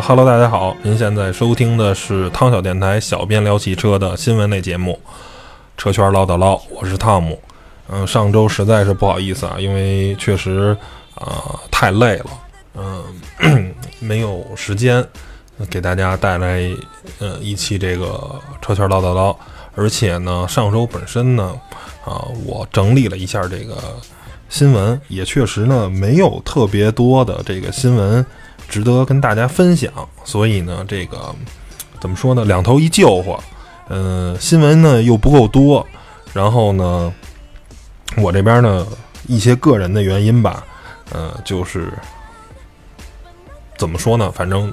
哈喽，大家好，您现在收听的是汤小电台小编聊汽车的新闻类节目《车圈唠叨唠》，我是汤姆。嗯，上周实在是不好意思啊，因为确实啊太累了，嗯，没有时间给大家带来呃一期这个车圈唠叨唠，而且呢，上周本身呢啊我整理了一下这个新闻，也确实呢没有特别多的这个新闻。值得跟大家分享，所以呢，这个怎么说呢？两头一救火，嗯，新闻呢又不够多，然后呢，我这边呢一些个人的原因吧，呃，就是怎么说呢？反正，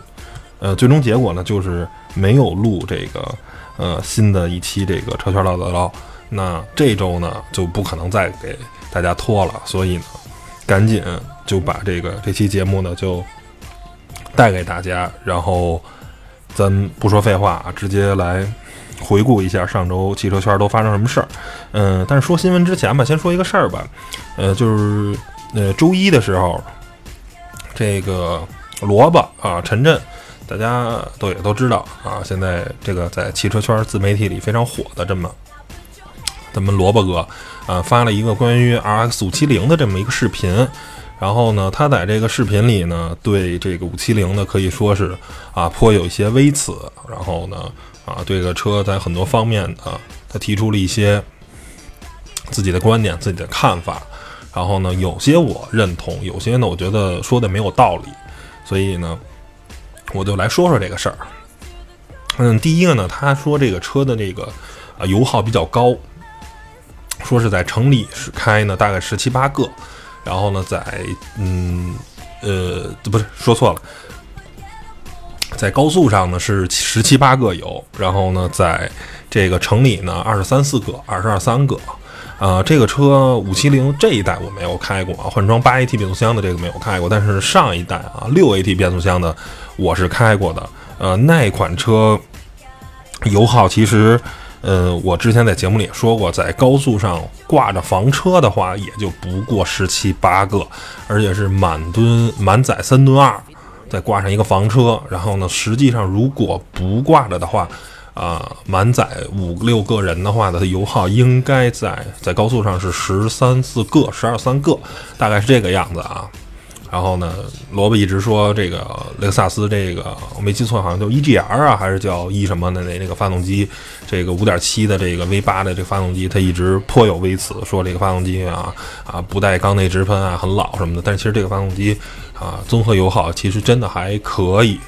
呃，最终结果呢就是没有录这个呃新的一期这个车圈唠叨唠。那这周呢就不可能再给大家拖了，所以呢，赶紧就把这个这期节目呢就。带给大家，然后咱不说废话啊，直接来回顾一下上周汽车圈都发生什么事儿。嗯，但是说新闻之前吧，先说一个事儿吧。呃，就是呃周一的时候，这个萝卜啊，陈震，大家都也都知道啊，现在这个在汽车圈自媒体里非常火的这么咱们萝卜哥啊，发了一个关于 RX 五七零的这么一个视频。然后呢，他在这个视频里呢，对这个五七零呢，可以说是啊颇有一些微词。然后呢，啊对这个车在很多方面啊，他提出了一些自己的观点、自己的看法。然后呢，有些我认同，有些呢我觉得说的没有道理。所以呢，我就来说说这个事儿。嗯，第一个呢，他说这个车的这个啊油耗比较高，说是在城里是开呢大概十七八个。然后呢，在嗯呃不是说错了，在高速上呢是十七八个油，然后呢在这个城里呢二十三四个，二十二三个。啊，这个车五七零这一代我没有开过啊，换装八 AT 变速箱的这个没有开过，但是上一代啊六 AT 变速箱的我是开过的。呃，那款车油耗其实。呃，我之前在节目里也说过，在高速上挂着房车的话，也就不过十七八个，而且是满吨满载三吨二，再挂上一个房车，然后呢，实际上如果不挂着的话，啊，满载五六个人的话，它的油耗应该在在高速上是十三四个、十二三个，大概是这个样子啊。然后呢，萝卜一直说这个雷克萨斯这个我没记错，好像叫 EGR 啊，还是叫 E 什么的那那个发动机，这个五点七的这个 V 八的这个发动机，它一直颇有微词，说这个发动机啊啊不带缸内直喷啊，很老什么的。但是其实这个发动机啊，综合油耗其实真的还可以。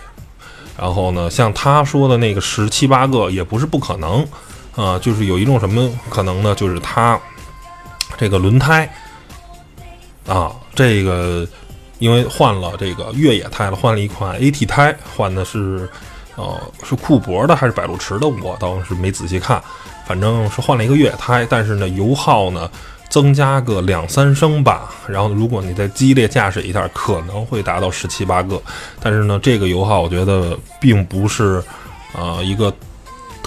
然后呢，像他说的那个十七八个也不是不可能啊，就是有一种什么可能呢？就是它这个轮胎啊，这个。因为换了这个越野胎了，换了一款 AT 胎，换的是，呃，是库珀的还是百路驰的？我倒是没仔细看，反正是换了一个越野胎，但是呢，油耗呢增加个两三升吧。然后如果你再激烈驾驶一下，可能会达到十七八个。但是呢，这个油耗我觉得并不是，呃，一个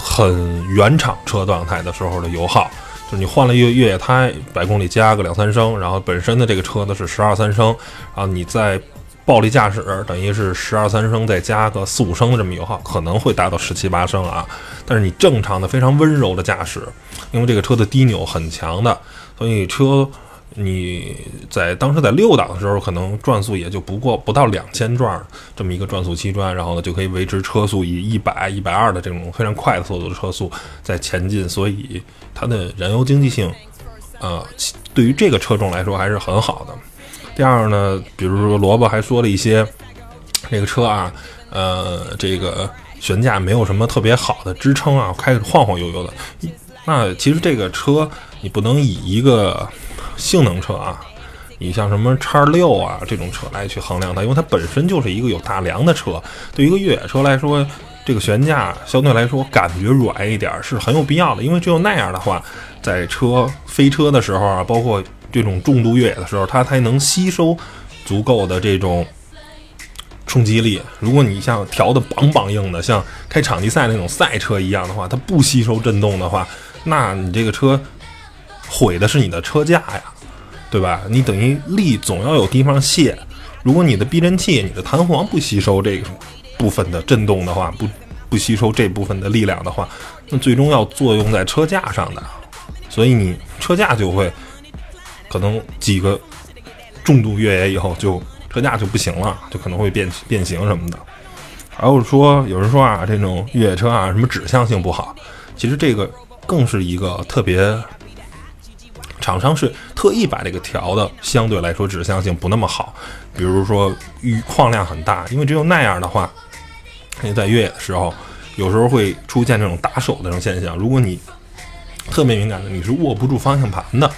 很原厂车状态的时候的油耗。就是你换了越越野胎，百公里加个两三升，然后本身的这个车子是十二三升，然后你再暴力驾驶，等于是十二三升再加个四五升的这么油耗，可能会达到十七八升啊。但是你正常的非常温柔的驾驶，因为这个车的低扭很强的，所以车你在当时在六档的时候，可能转速也就不过不到两千转这么一个转速期转，然后呢就可以维持车速以一百一百二的这种非常快的速度的车速在前进，所以。它的燃油经济性，呃，对于这个车重来说还是很好的。第二呢，比如说萝卜还说了一些，这个车啊，呃，这个悬架没有什么特别好的支撑啊，开始晃晃悠悠的。那其实这个车你不能以一个性能车啊，你像什么叉六啊这种车来去衡量它，因为它本身就是一个有大梁的车。对一个越野车来说，这个悬架相对来说感觉软一点是很有必要的，因为只有那样的话，在车飞车的时候啊，包括这种重度越野的时候，它才能吸收足够的这种冲击力。如果你像调的梆梆硬的，像开场地赛那种赛车一样的话，它不吸收震动的话，那你这个车毁的是你的车架呀，对吧？你等于力总要有地方泄。如果你的避震器、你的弹簧不吸收这个。部分的震动的话，不不吸收这部分的力量的话，那最终要作用在车架上的，所以你车架就会可能几个重度越野以后就车架就不行了，就可能会变变形什么的。还有说有人说啊，这种越野车啊，什么指向性不好，其实这个更是一个特别。厂商是特意把这个调的，相对来说指向性不那么好。比如说，雨矿量很大，因为只有那样的话，你在越野的时候，有时候会出现这种打手的这种现象。如果你特别敏感的，你是握不住方向盘的，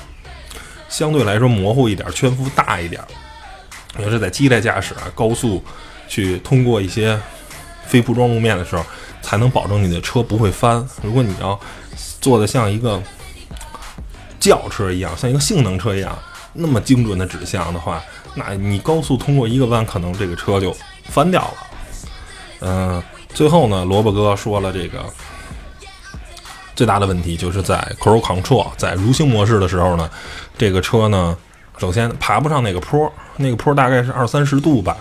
相对来说模糊一点，圈幅大一点，也是在激烈驾驶啊、高速去通过一些非铺装路面的时候，才能保证你的车不会翻。如果你要做的像一个。轿车一样，像一个性能车一样，那么精准的指向的话，那你高速通过一个弯，可能这个车就翻掉了。嗯，最后呢，萝卜哥说了，这个最大的问题就是在 Cruise Control 在如星模式的时候呢，这个车呢，首先爬不上那个坡，那个坡大概是二三十度吧，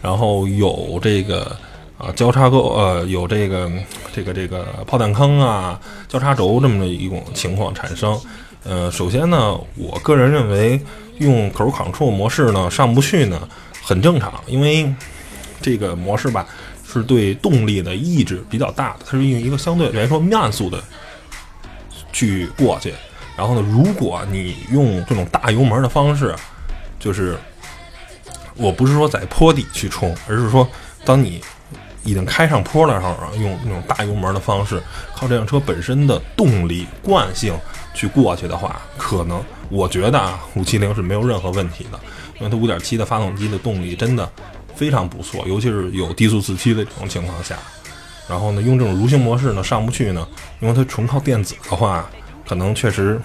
然后有这个啊交叉沟，呃，有这个这个这个炮弹坑啊，交叉轴这么的一种情况产生。呃，首先呢，我个人认为用 Cruise Control 模式呢上不去呢很正常，因为这个模式吧是对动力的抑制比较大的，它是用一个相对来说慢速的去过去。然后呢，如果你用这种大油门的方式，就是我不是说在坡底去冲，而是说当你已经开上坡的时候，用那种大油门的方式，靠这辆车本身的动力惯性。去过去的话，可能我觉得啊，五七零是没有任何问题的，因为它五点七的发动机的动力真的非常不错，尤其是有低速四驱的这种情况下。然后呢，用这种蠕行模式呢上不去呢，因为它纯靠电子的话，可能确实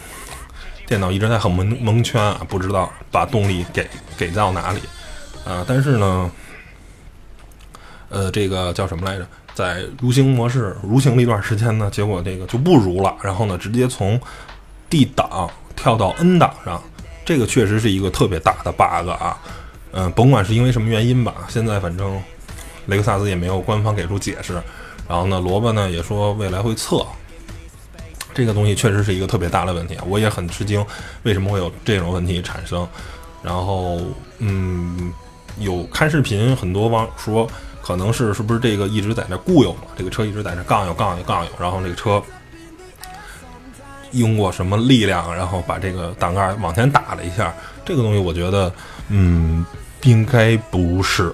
电脑一直在很蒙蒙圈啊，不知道把动力给给到哪里啊。但是呢，呃，这个叫什么来着？在蠕行模式蠕行了一段时间呢，结果这个就不如了，然后呢，直接从 D 档跳到 N 档上，这个确实是一个特别大的 bug 啊，嗯，甭管是因为什么原因吧，现在反正雷克萨斯也没有官方给出解释，然后呢，萝卜呢也说未来会测，这个东西确实是一个特别大的问题，我也很吃惊，为什么会有这种问题产生？然后，嗯，有看视频很多网友说，可能是是不是这个一直在那固有嘛，这个车一直在那杠悠杠悠杠悠，然后这个车。用过什么力量，然后把这个挡盖往前打了一下，这个东西我觉得，嗯，应该不是。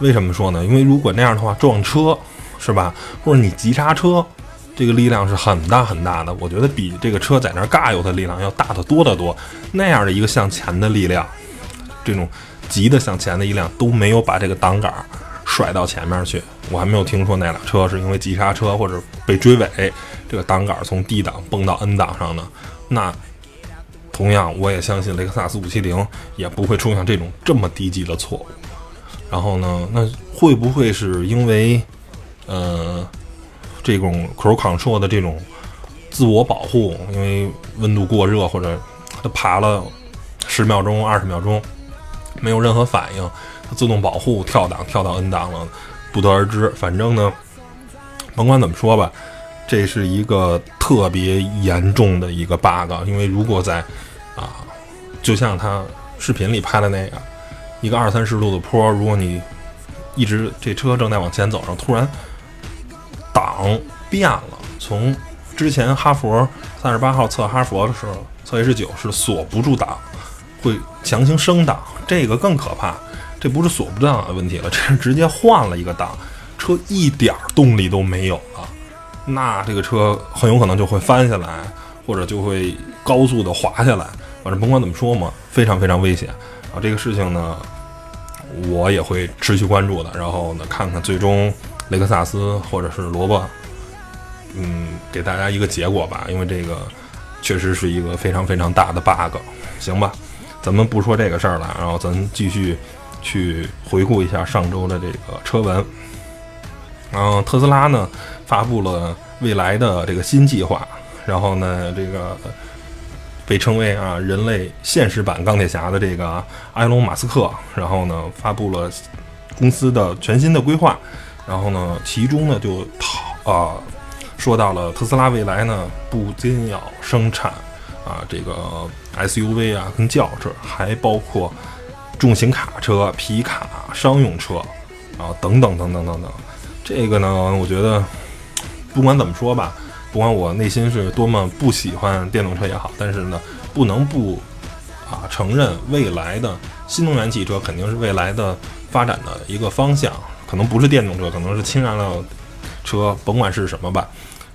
为什么说呢？因为如果那样的话，撞车是吧？或者你急刹车，这个力量是很大很大的。我觉得比这个车在那嘎悠的力量要大得多得多。那样的一个向前的力量，这种急的向前的力量都没有把这个挡杆甩到前面去。我还没有听说那辆车是因为急刹车或者被追尾。这个挡杆从 D 档蹦到 N 档上呢，那同样我也相信雷克萨斯五七零也不会出现这种这么低级的错误。然后呢，那会不会是因为呃这种 Cruise Control 的这种自我保护，因为温度过热或者它爬了十秒钟、二十秒钟没有任何反应，自动保护跳档跳到 N 档了，不得而知。反正呢，甭管怎么说吧。这是一个特别严重的一个 bug，因为如果在啊，就像他视频里拍的那样，一个二三十度的坡，如果你一直这车正在往前走，上突然档变了，从之前哈佛三十八号测哈佛的时候测 H 九是锁不住档，会强行升档，这个更可怕。这不是锁不档的问题了，这是直接换了一个档，车一点动力都没有了。那这个车很有可能就会翻下来，或者就会高速的滑下来。反正甭管怎么说嘛，非常非常危险啊！这个事情呢，我也会持续关注的。然后呢，看看最终雷克萨斯或者是萝卜，嗯，给大家一个结果吧。因为这个确实是一个非常非常大的 bug，行吧？咱们不说这个事儿了，然后咱继续去回顾一下上周的这个车闻。然后特斯拉呢？发布了未来的这个新计划，然后呢，这个被称为啊人类现实版钢铁侠的这个埃隆·马斯克，然后呢发布了公司的全新的规划，然后呢，其中呢就讨啊说到了特斯拉未来呢不仅要生产啊这个 SUV 啊跟轿车，还包括重型卡车、皮卡、商用车啊等等等等等等。这个呢，我觉得不管怎么说吧，不管我内心是多么不喜欢电动车也好，但是呢，不能不啊承认未来的新能源汽车肯定是未来的发展的一个方向。可能不是电动车，可能是氢燃料车，甭管是什么吧，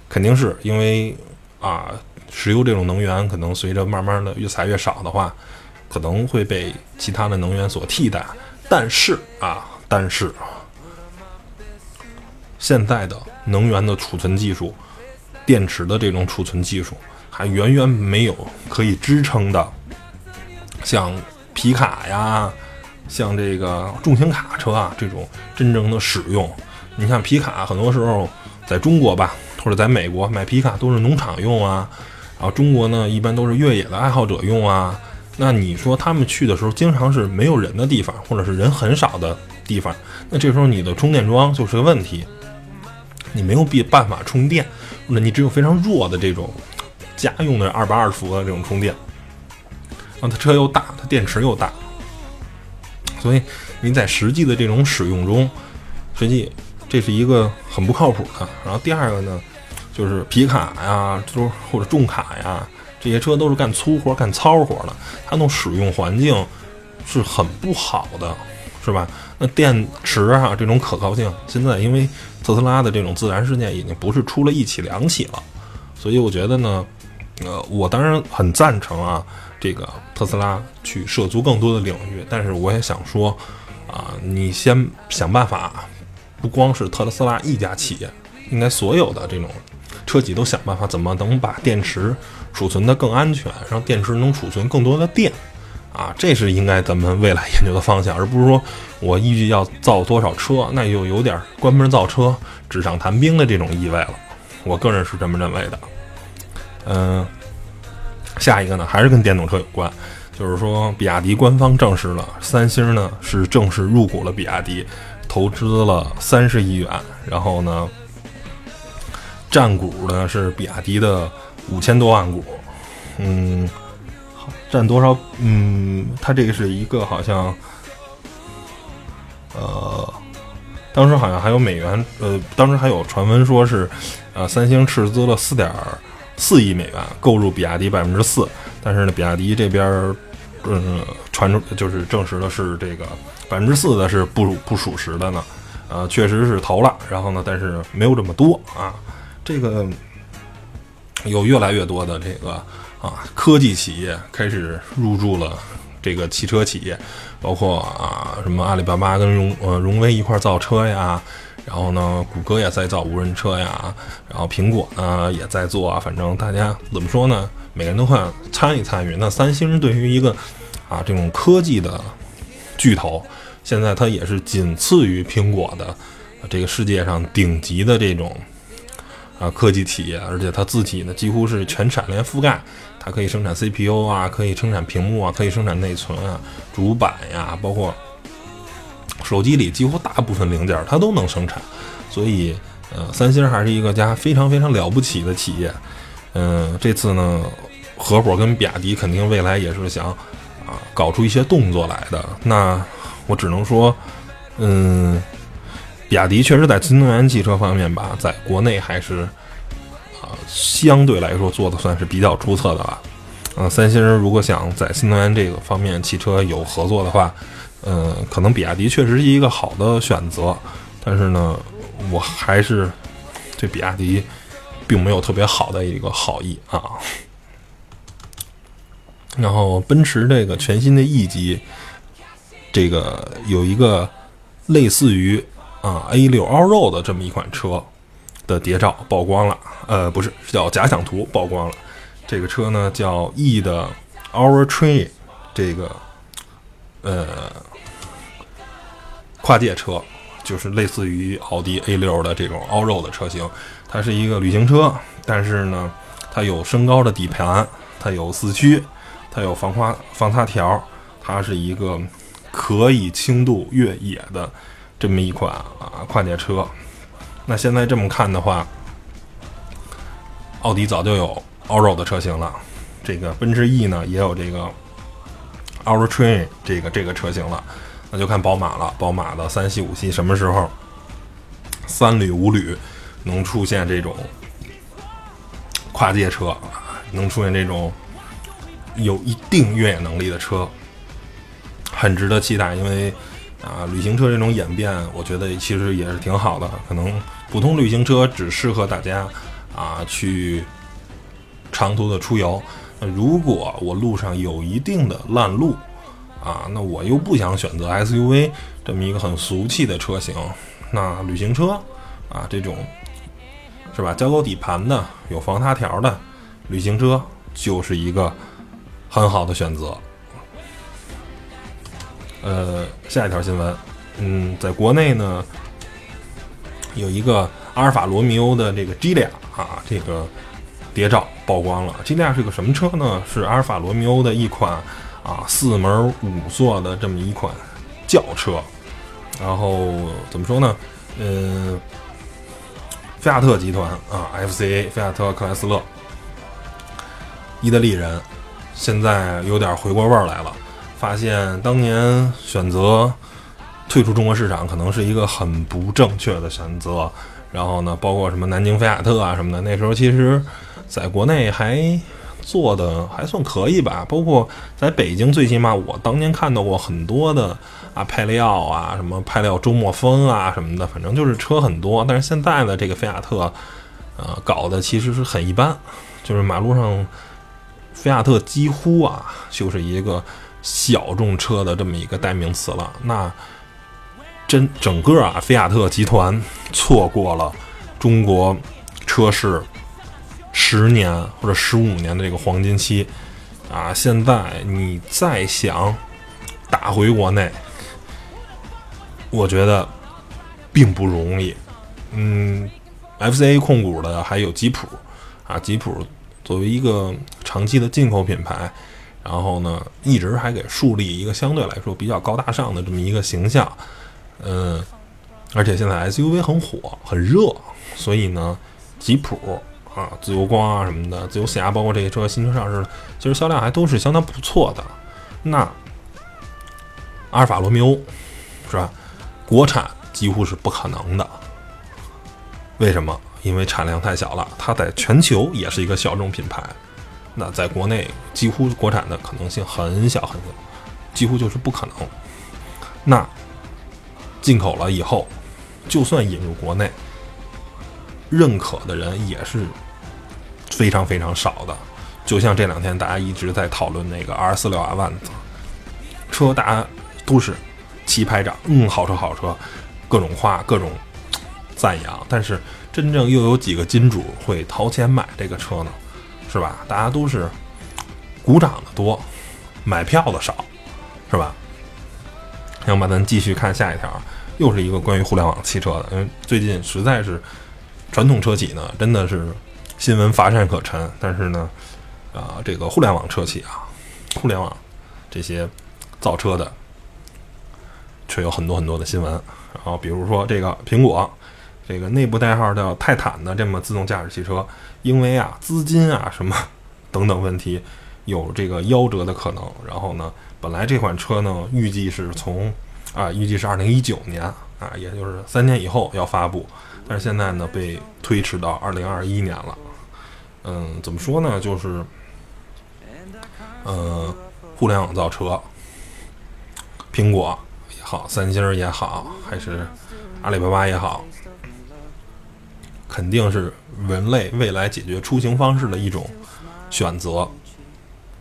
肯定是因为啊，石油这种能源可能随着慢慢的越采越少的话，可能会被其他的能源所替代。但是啊，但是现在的能源的储存技术，电池的这种储存技术，还远远没有可以支撑的，像皮卡呀。像这个重型卡车啊，这种真正的使用，你像皮卡，很多时候在中国吧，或者在美国买皮卡都是农场用啊，然后中国呢一般都是越野的爱好者用啊。那你说他们去的时候，经常是没有人的地方，或者是人很少的地方，那这时候你的充电桩就是个问题，你没有必办法充电，或者你只有非常弱的这种家用的二百二十伏的这种充电，啊，它车又大，它电池又大。所以你在实际的这种使用中，实际这是一个很不靠谱的。然后第二个呢，就是皮卡呀，就是或者重卡呀，这些车都是干粗活、干糙活的，它那种使用环境是很不好的，是吧？那电池啊，这种可靠性，现在因为特斯拉的这种自燃事件已经不是出了一起两起了，所以我觉得呢，呃，我当然很赞成啊。这个特斯拉去涉足更多的领域，但是我也想说，啊，你先想办法，不光是特斯拉一家企业，应该所有的这种车企都想办法，怎么能把电池储存的更安全，让电池能储存更多的电，啊，这是应该咱们未来研究的方向，而不是说我预计要造多少车，那又有点关门造车、纸上谈兵的这种意味了。我个人是这么认为的，嗯。下一个呢，还是跟电动车有关，就是说，比亚迪官方证实了，三星呢是正式入股了比亚迪，投资了三十亿元，然后呢，占股呢是比亚迪的五千多万股，嗯，占多少？嗯，它这个是一个好像，呃，当时好像还有美元，呃，当时还有传闻说是，呃，三星斥资了四点。四亿美元购入比亚迪百分之四，但是呢，比亚迪这边，嗯，传出就是证实的是这个百分之四的是不不属实的呢，呃，确实是投了，然后呢，但是没有这么多啊，这个有越来越多的这个啊科技企业开始入驻了这个汽车企业，包括啊什么阿里巴巴跟荣呃荣威一块造车呀。然后呢，谷歌也在造无人车呀，然后苹果呢也在做啊。反正大家怎么说呢？每个人都会参与参与。那三星对于一个啊这种科技的巨头，现在它也是仅次于苹果的这个世界上顶级的这种啊科技企业，而且它自己呢几乎是全产业链覆盖，它可以生产 CPU 啊，可以生产屏幕啊，可以生产内存啊、主板呀，包括。手机里几乎大部分零件它都能生产，所以呃，三星还是一个家非常非常了不起的企业。嗯，这次呢，合伙跟比亚迪肯定未来也是想啊搞出一些动作来的。那我只能说，嗯，比亚迪确实在新能源汽车方面吧，在国内还是啊相对来说做的算是比较出色的吧。嗯，三星如果想在新能源这个方面汽车有合作的话。嗯，可能比亚迪确实是一个好的选择，但是呢，我还是对比亚迪并没有特别好的一个好意啊。然后，奔驰这个全新的 E 级，这个有一个类似于啊 A 六 All Road 的这么一款车的谍照曝光了，呃，不是，是叫假想图曝光了。这个车呢叫 E 的 Our Train，这个呃。跨界车就是类似于奥迪 A 六的这种 All Road 的车型，它是一个旅行车，但是呢，它有升高的底盘，它有四驱，它有防滑防擦条，它是一个可以轻度越野的这么一款啊跨界车。那现在这么看的话，奥迪早就有 Allroad 的车型了，这个奔驰 E 呢也有这个 Allroad Train 这个这个车型了，那就看宝马了。宝马的三系、五系什么时候三旅、五旅能出现这种跨界车，能出现这种有一定越野能力的车，很值得期待。因为啊，旅行车这种演变，我觉得其实也是挺好的，可能。普通旅行车只适合大家啊去长途的出游。那如果我路上有一定的烂路啊，那我又不想选择 SUV 这么一个很俗气的车型，那旅行车啊这种是吧？交沟底盘的、有防塌条的旅行车就是一个很好的选择。呃，下一条新闻，嗯，在国内呢。有一个阿尔法罗密欧的这个 G 俩啊，这个谍照曝光了。G 俩是个什么车呢？是阿尔法罗密欧的一款啊四门五座的这么一款轿车。然后怎么说呢？嗯，菲亚特集团啊，FCA 菲亚特克莱斯勒，意大利人，现在有点回过味儿来了，发现当年选择。退出中国市场可能是一个很不正确的选择。然后呢，包括什么南京菲亚特啊什么的，那时候其实在国内还做的还算可以吧。包括在北京，最起码我当年看到过很多的啊，派利奥啊，什么派利奥周末风啊什么的，反正就是车很多。但是现在的这个菲亚特，呃，搞的其实是很一般，就是马路上菲亚特几乎啊就是一个小众车的这么一个代名词了。那真整个啊，菲亚特集团错过了中国车市十年或者十五年的这个黄金期啊！现在你再想打回国内，我觉得并不容易。嗯，FCA 控股的还有吉普啊，吉普作为一个长期的进口品牌，然后呢，一直还给树立一个相对来说比较高大上的这么一个形象。嗯，而且现在 SUV 很火很热，所以呢，吉普啊、自由光啊什么的，自由侠包括这些车新车上市，其实销量还都是相当不错的。那阿尔法罗密欧是吧？国产几乎是不可能的。为什么？因为产量太小了，它在全球也是一个小众品牌。那在国内几乎国产的可能性很小很小，几乎就是不可能。那进口了以后，就算引入国内，认可的人也是非常非常少的。就像这两天大家一直在讨论那个 R 四六 R 万车，大家都是齐拍掌，嗯，好车好车，各种夸，各种赞扬。但是真正又有几个金主会掏钱买这个车呢？是吧？大家都是鼓掌的多，买票的少，是吧？行吧，咱继续看下一条。又是一个关于互联网汽车的，因为最近实在是传统车企呢，真的是新闻乏善可陈。但是呢，啊，这个互联网车企啊，互联网这些造车的却有很多很多的新闻。然后比如说这个苹果，这个内部代号叫泰坦的这么自动驾驶汽车，因为啊资金啊什么等等问题，有这个夭折的可能。然后呢，本来这款车呢，预计是从啊，预计是二零一九年啊，也就是三年以后要发布，但是现在呢被推迟到二零二一年了。嗯，怎么说呢？就是，嗯，互联网造车，苹果也好，三星也好，还是阿里巴巴也好，肯定是人类未来解决出行方式的一种选择，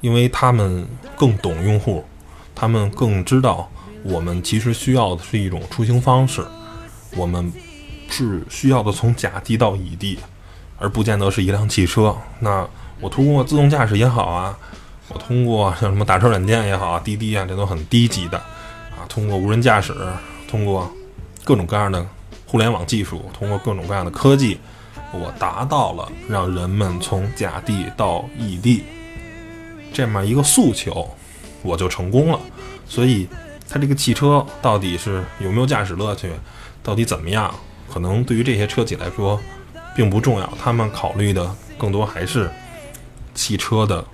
因为他们更懂用户，他们更知道。我们其实需要的是一种出行方式，我们是需要的从甲地到乙地，而不见得是一辆汽车。那我通过自动驾驶也好啊，我通过像什么打车软件也好啊，滴滴啊，这都很低级的啊。通过无人驾驶，通过各种各样的互联网技术，通过各种各样的科技，我达到了让人们从甲地到乙地这么一个诉求，我就成功了。所以。它这个汽车到底是有没有驾驶乐趣，到底怎么样？可能对于这些车企来说并不重要，他们考虑的更多还是汽车的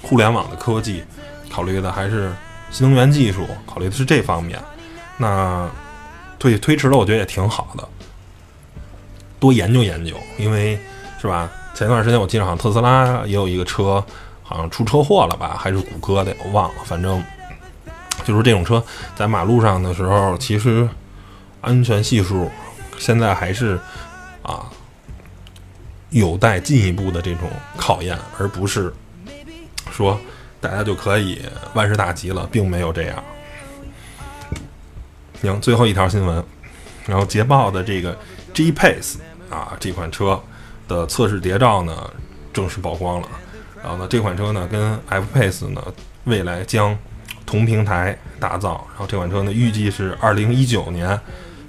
互联网的科技，考虑的还是新能源技术，考虑的是这方面。那推推迟了，我觉得也挺好的，多研究研究，因为是吧？前段时间我记得好像特斯拉也有一个车，好像出车祸了吧？还是谷歌的，我忘了。反正就是这种车在马路上的时候，其实安全系数现在还是啊有待进一步的这种考验，而不是说大家就可以万事大吉了，并没有这样。行，最后一条新闻，然后捷豹的这个 G Pace 啊这款车的测试谍照呢正式曝光了。然后呢，这款车呢跟 F Pace 呢未来将同平台打造。然后这款车呢预计是二零一九年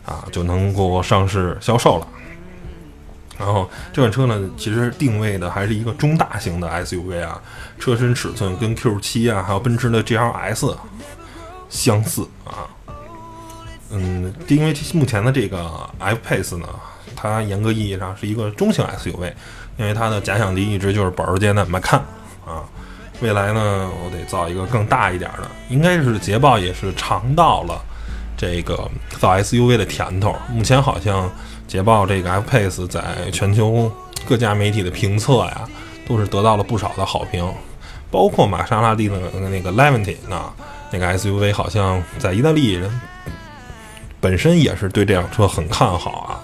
啊就能够上市销售了。然后这款车呢其实定位的还是一个中大型的 SUV 啊，车身尺寸跟 Q7 啊还有奔驰的 GLS 相似啊。嗯，因为目前的这个 F Pace 呢，它严格意义上是一个中型 SUV，因为它的假想敌一直就是保时捷的 Macan 啊。未来呢，我得造一个更大一点的，应该是捷豹也是尝到了这个造 SUV 的甜头。目前好像捷豹这个 F Pace 在全球各家媒体的评测呀，都是得到了不少的好评，包括玛莎拉蒂的那个 Levante 那那个 SUV，好像在意大利人。本身也是对这辆车很看好啊，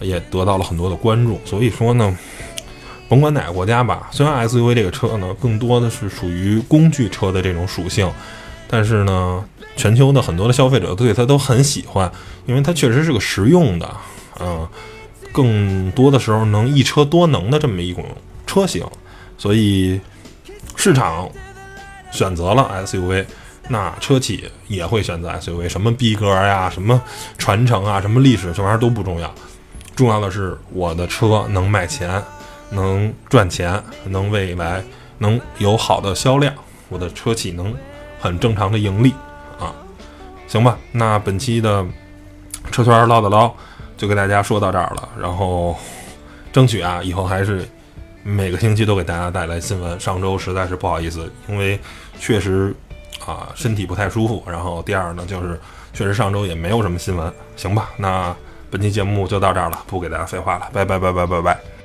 也得到了很多的关注。所以说呢，甭管哪个国家吧，虽然 SUV 这个车呢更多的是属于工具车的这种属性，但是呢，全球的很多的消费者对它都很喜欢，因为它确实是个实用的，嗯，更多的时候能一车多能的这么一种车型，所以市场选择了 SUV。那车企也会选择 SUV，什么逼格呀，什么传承啊，什么历史，这玩意儿都不重要，重要的是我的车能卖钱，能赚钱，能未来能有好的销量，我的车企能很正常的盈利啊，行吧，那本期的车圈唠叨唠就给大家说到这儿了，然后争取啊，以后还是每个星期都给大家带来新闻。上周实在是不好意思，因为确实。啊，身体不太舒服。然后第二呢，就是确实上周也没有什么新闻，行吧？那本期节目就到这儿了，不给大家废话了，拜拜拜拜拜拜。